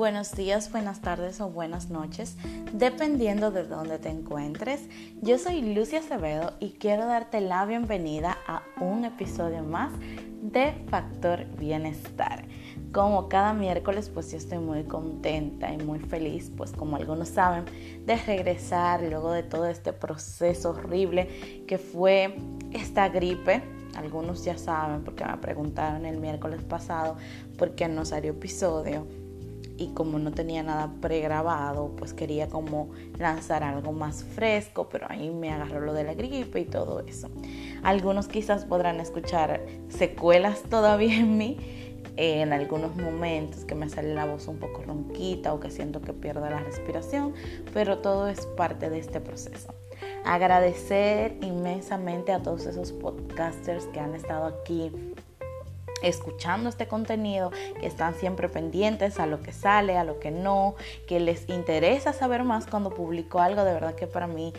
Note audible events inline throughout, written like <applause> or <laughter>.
buenos días, buenas tardes o buenas noches, dependiendo de dónde te encuentres. Yo soy Lucia Acevedo y quiero darte la bienvenida a un episodio más de Factor Bienestar. Como cada miércoles, pues yo estoy muy contenta y muy feliz, pues como algunos saben, de regresar luego de todo este proceso horrible que fue esta gripe algunos ya saben porque me preguntaron el miércoles pasado por qué no salió episodio y como no tenía nada pregrabado, pues quería como lanzar algo más fresco, pero ahí me agarró lo de la gripe y todo eso. Algunos quizás podrán escuchar secuelas <laughs> todavía en mí en algunos momentos que me sale la voz un poco ronquita o que siento que pierdo la respiración, pero todo es parte de este proceso. Agradecer inmensamente a todos esos podcasters que han estado aquí escuchando este contenido, que están siempre pendientes a lo que sale, a lo que no, que les interesa saber más cuando publico algo, de verdad que para mí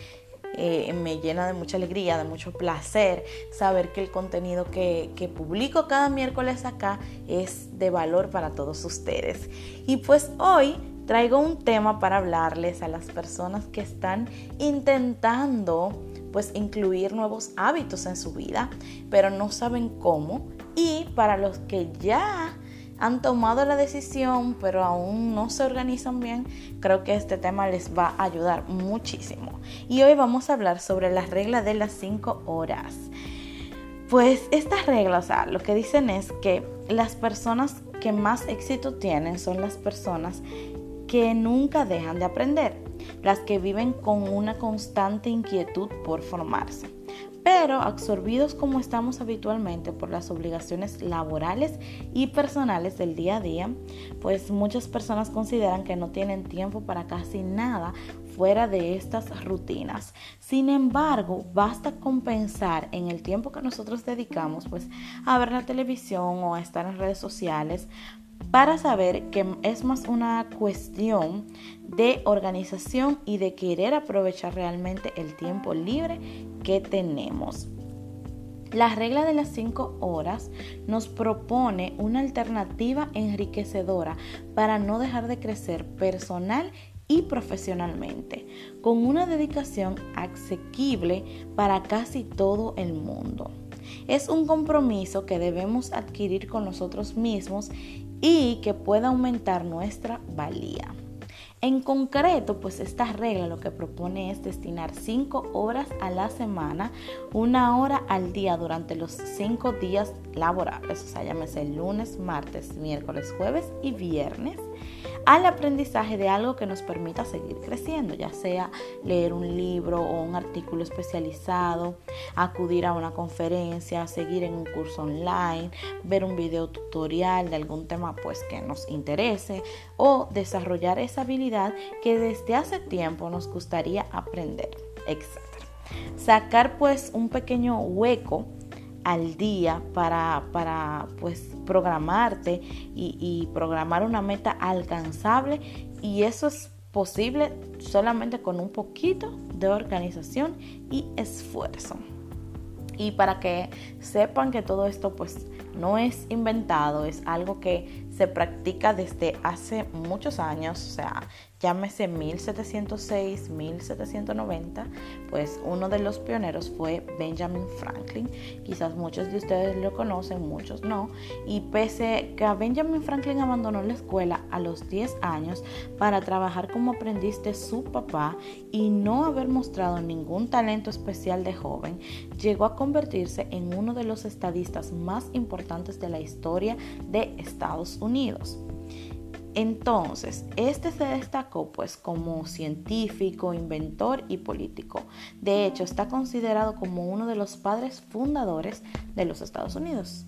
eh, me llena de mucha alegría, de mucho placer saber que el contenido que, que, publico cada miércoles acá es de valor para todos ustedes. Y pues hoy traigo un tema para hablarles a las personas que están intentando pues incluir nuevos hábitos en su vida, pero no saben cómo y para los que ya han tomado la decisión, pero aún no se organizan bien, creo que este tema les va a ayudar muchísimo. Y hoy vamos a hablar sobre la regla de las 5 horas. Pues estas reglas, o sea, lo que dicen es que las personas que más éxito tienen son las personas que nunca dejan de aprender, las que viven con una constante inquietud por formarse pero absorbidos como estamos habitualmente por las obligaciones laborales y personales del día a día, pues muchas personas consideran que no tienen tiempo para casi nada fuera de estas rutinas. Sin embargo, basta compensar en el tiempo que nosotros dedicamos pues a ver la televisión o a estar en redes sociales para saber que es más una cuestión de organización y de querer aprovechar realmente el tiempo libre que tenemos. La regla de las 5 horas nos propone una alternativa enriquecedora para no dejar de crecer personal y profesionalmente, con una dedicación asequible para casi todo el mundo. Es un compromiso que debemos adquirir con nosotros mismos y que pueda aumentar nuestra valía. En concreto, pues esta regla lo que propone es destinar 5 horas a la semana, una hora al día durante los 5 días laborables, o sea, llámese lunes, martes, miércoles, jueves y viernes al aprendizaje de algo que nos permita seguir creciendo, ya sea leer un libro o un artículo especializado, acudir a una conferencia, seguir en un curso online, ver un video tutorial de algún tema pues que nos interese o desarrollar esa habilidad que desde hace tiempo nos gustaría aprender, etc. Sacar pues un pequeño hueco al día para, para pues programarte y, programar una meta alcanzable y eso es posible solamente con un poquito de organización y esfuerzo. Y para que sepan que todo esto pues no es inventado, es algo que se practica desde hace muchos años, o sea, llámese 1706, 1790, pues uno de los pioneros fue Benjamin Franklin. Quizás muchos de ustedes lo conocen, muchos no. Y pese que Benjamin Franklin abandonó la escuela a los 10 años para trabajar como aprendiz de su papá y no haber mostrado ningún talento especial de joven, llegó a convertirse en uno de los estadistas más importantes de la historia de Estados Entonces, este se destacó pues como científico, inventor y político. De hecho, está considerado como uno de los padres fundadores de los Estados Unidos.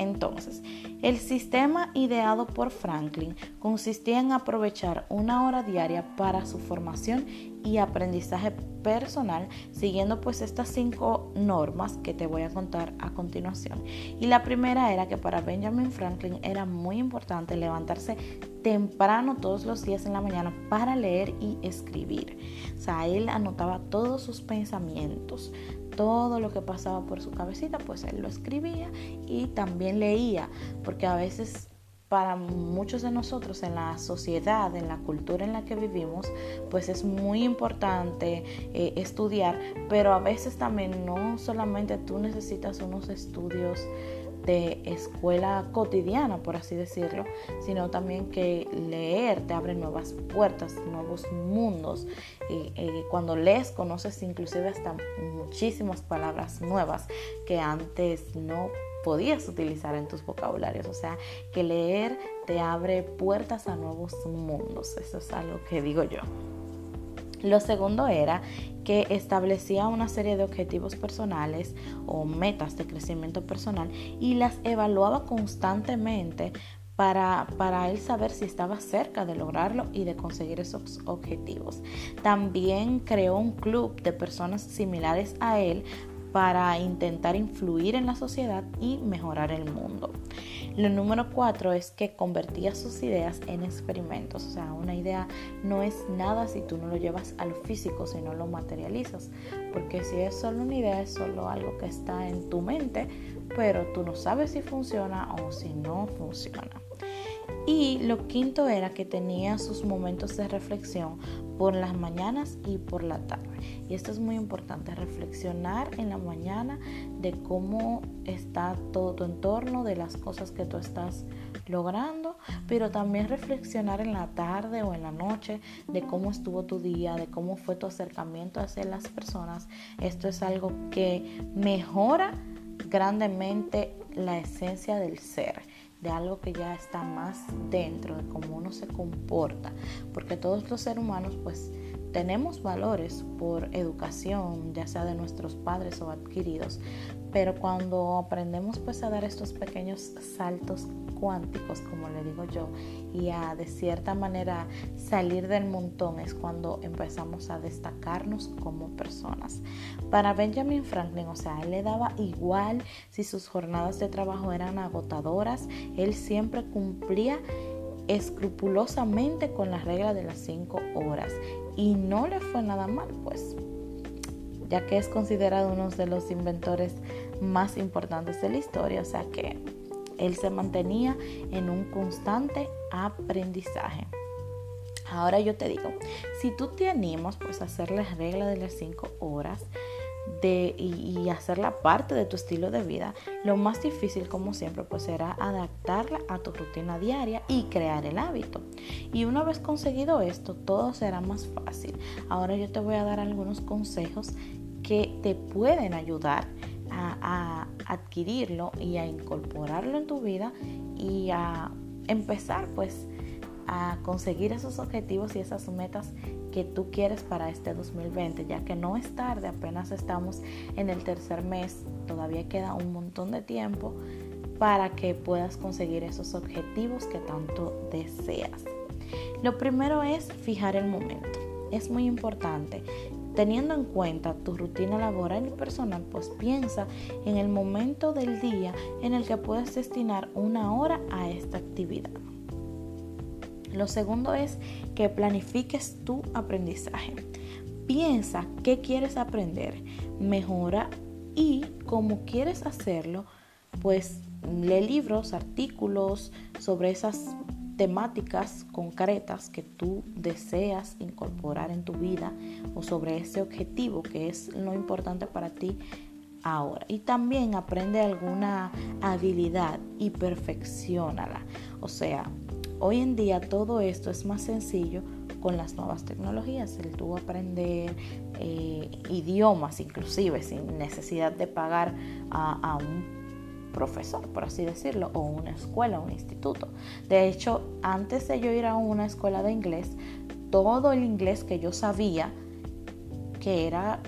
Entonces, el sistema ideado por Franklin consistía en aprovechar una hora diaria para su formación y aprendizaje personal, siguiendo pues estas cinco normas que te voy a contar a continuación. Y la primera era que para Benjamin Franklin era muy importante levantarse temprano todos los días en la mañana para leer y escribir. O sea, él anotaba todos sus pensamientos, todo lo que pasaba por su cabecita, pues él lo escribía y también leía, porque a veces para muchos de nosotros en la sociedad, en la cultura en la que vivimos, pues es muy importante eh, estudiar, pero a veces también no solamente tú necesitas unos estudios de escuela cotidiana, por así decirlo, sino también que leer te abre nuevas puertas, nuevos mundos. Y, cuando lees conoces inclusive hasta muchísimas palabras nuevas que antes no podías utilizar en tus vocabularios. O sea, que leer te abre puertas a nuevos mundos. Eso es algo que digo yo. Lo segundo era que establecía una serie de objetivos personales o metas de crecimiento personal y las evaluaba constantemente para, para, él saber si estaba cerca de lograrlo y de conseguir esos objetivos. También creó un club de personas similares a él para intentar influir en la sociedad y mejorar el mundo. Lo número cuatro es que convertía sus ideas en experimentos. O sea, una idea no es nada si tú no lo llevas al físico, si no lo materializas. Porque si es solo una idea, es solo algo que está en tu mente, pero tú no sabes si funciona o si no funciona. Y lo quinto era que tenía sus momentos de reflexión por las mañanas y por la tarde. Y esto es muy importante, reflexionar en la mañana de cómo está todo tu entorno, de las cosas que tú estás logrando, pero también reflexionar en la tarde o en la noche de cómo estuvo tu día, de cómo fue tu acercamiento hacia las personas. Esto es algo que mejora grandemente la esencia del ser de algo que ya está más dentro de cómo uno se comporta, porque todos los seres humanos pues tenemos valores por educación, ya sea de nuestros padres o adquiridos, pero cuando aprendemos pues a dar estos pequeños saltos cuánticos, como le digo yo, y a de cierta manera salir del montón es cuando empezamos a destacarnos como personas. Para Benjamin Franklin, o sea, él le daba igual si sus jornadas de trabajo eran agotadoras, él siempre cumplía escrupulosamente con la regla de las cinco horas y no le fue nada mal, pues, ya que es considerado uno de los inventores más importantes de la historia, o sea que él se mantenía en un constante aprendizaje. Ahora yo te digo, si tú te animas pues hacer la regla de las cinco horas, de, y, hacerla parte de tu estilo de vida, lo más difícil como siempre pues será adaptarla a tu rutina diaria y crear el hábito. Y una vez conseguido esto, todo será más fácil. Ahora yo te voy a dar algunos consejos que te pueden ayudar a, adquirirlo y a incorporarlo en tu vida y a empezar pues a conseguir esos objetivos y esas metas que tú quieres para este 2020, ya que no es tarde, apenas estamos en el tercer mes, todavía queda un montón de tiempo para que puedas conseguir esos objetivos que tanto deseas. Lo primero es fijar el momento. Es muy importante. Teniendo en cuenta tu rutina laboral y personal, pues piensa en el momento del día en el que puedes destinar una hora a esta actividad. Lo segundo es que planifiques tu aprendizaje. Piensa qué quieres aprender, mejora y cómo quieres hacerlo, pues lee libros, artículos sobre esas temáticas concretas que tú deseas incorporar en tu vida o sobre ese objetivo que es lo importante para ti ahora. Y también aprende alguna habilidad y perfeccionala. O sea, Hoy en día todo esto es más sencillo con las nuevas tecnologías, el tú aprender eh, idiomas inclusive sin necesidad de pagar a, un profesor, por así decirlo, o una escuela, un instituto. De hecho, antes de yo ir a una escuela de inglés, todo el inglés que yo sabía, que era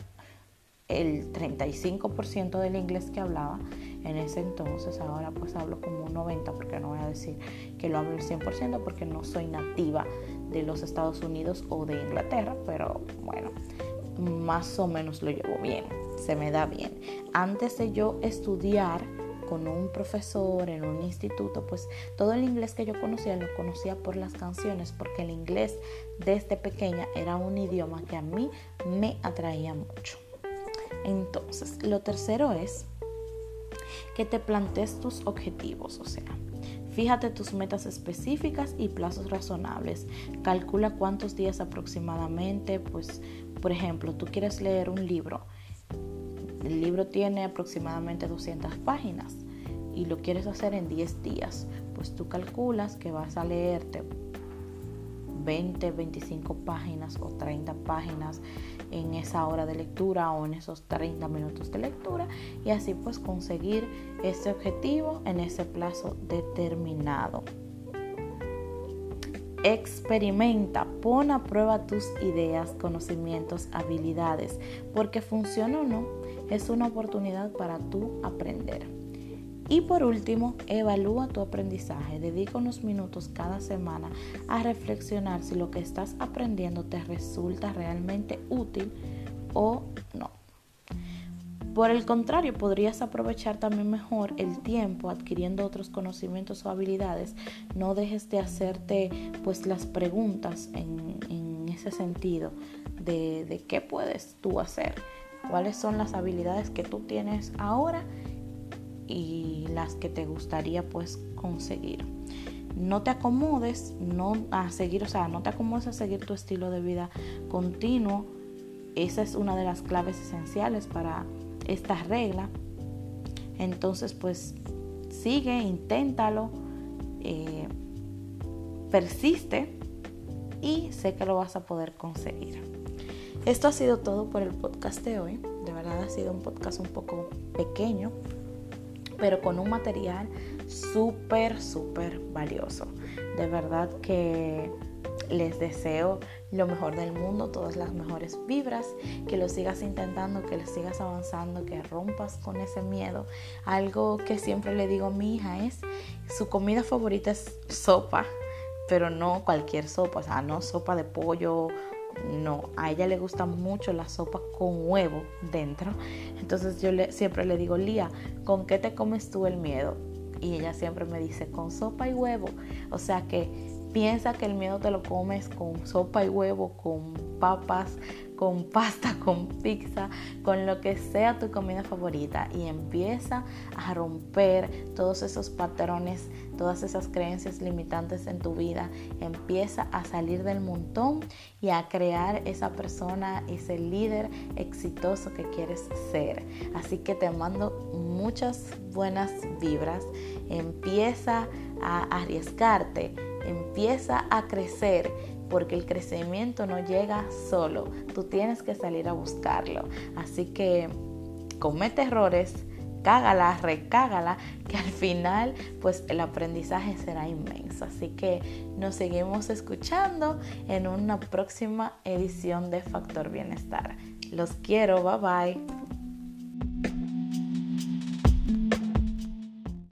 el 35% del inglés que hablaba, en ese entonces. Ahora pues hablo como un 90 porque no voy a decir que lo hablo el 100% porque no soy nativa de los Estados Unidos o de Inglaterra, pero bueno, más o menos lo llevo bien, se me da bien. Antes de yo estudiar con un profesor en un instituto, pues todo el inglés que yo conocía lo conocía por las canciones, porque el inglés desde pequeña era un idioma que a mí me atraía mucho. Entonces, lo tercero es que te plantees tus objetivos, o sea, Fíjate tus metas específicas y plazos razonables. Calcula cuántos días aproximadamente, pues, por ejemplo, tú quieres leer un libro. El libro tiene aproximadamente 200 páginas y lo quieres hacer en 10 días. Pues tú calculas que vas a leerte 20, 25 páginas o 30 páginas en esa hora de lectura o en esos 30 minutos de lectura y así pues conseguir ese objetivo en ese plazo determinado. Experimenta, pon a prueba tus ideas, conocimientos, habilidades, porque funciona o no, es una oportunidad para tú aprender. Y por último, evalúa tu aprendizaje. Dedica unos minutos cada semana a reflexionar si lo que estás aprendiendo te resulta realmente útil o no. Por el contrario, podrías aprovechar también mejor el tiempo adquiriendo otros conocimientos o habilidades. No dejes de hacerte pues las preguntas en, ese sentido de, de qué puedes tú hacer, cuáles son las habilidades que tú tienes ahora y las que te gustaría pues conseguir. No te acomodes, no a seguir, o sea, no te acomodes a seguir tu estilo de vida continuo. Esa es una de las claves esenciales para esta regla. Entonces, pues sigue, inténtalo, eh, persiste y sé que lo vas a poder conseguir. Esto ha sido todo por el podcast de hoy. De verdad ha sido un podcast un poco pequeño, pero con un material súper, súper valioso. De verdad que les deseo lo mejor del mundo, todas las mejores vibras, que lo sigas intentando, que le sigas avanzando, que rompas con ese miedo. Algo que siempre le digo a mi hija es, su comida favorita es sopa, pero no cualquier sopa, o sea, no sopa de pollo no, a ella le gusta mucho la sopa con huevo dentro. Entonces yo le, siempre le digo, Lía, ¿con qué te comes tú el miedo? Y ella siempre me dice, con sopa y huevo. O sea que piensa que el miedo te lo comes con sopa y huevo, con papas, con <laughs> pasta, con pizza, con lo que sea tu comida favorita y empieza a romper todos esos patrones, todas esas creencias limitantes en tu vida. Empieza a salir del montón y a crear esa persona, ese líder exitoso que quieres ser. Así que te mando muchas buenas vibras. Empieza a arriesgarte, empieza a crecer porque el crecimiento no llega solo, tú tienes que salir a buscarlo. Así que comete errores, cágala, recágala, que al final pues el aprendizaje será inmenso. Así que nos seguimos escuchando en una próxima edición de Factor Bienestar. Los quiero, bye bye.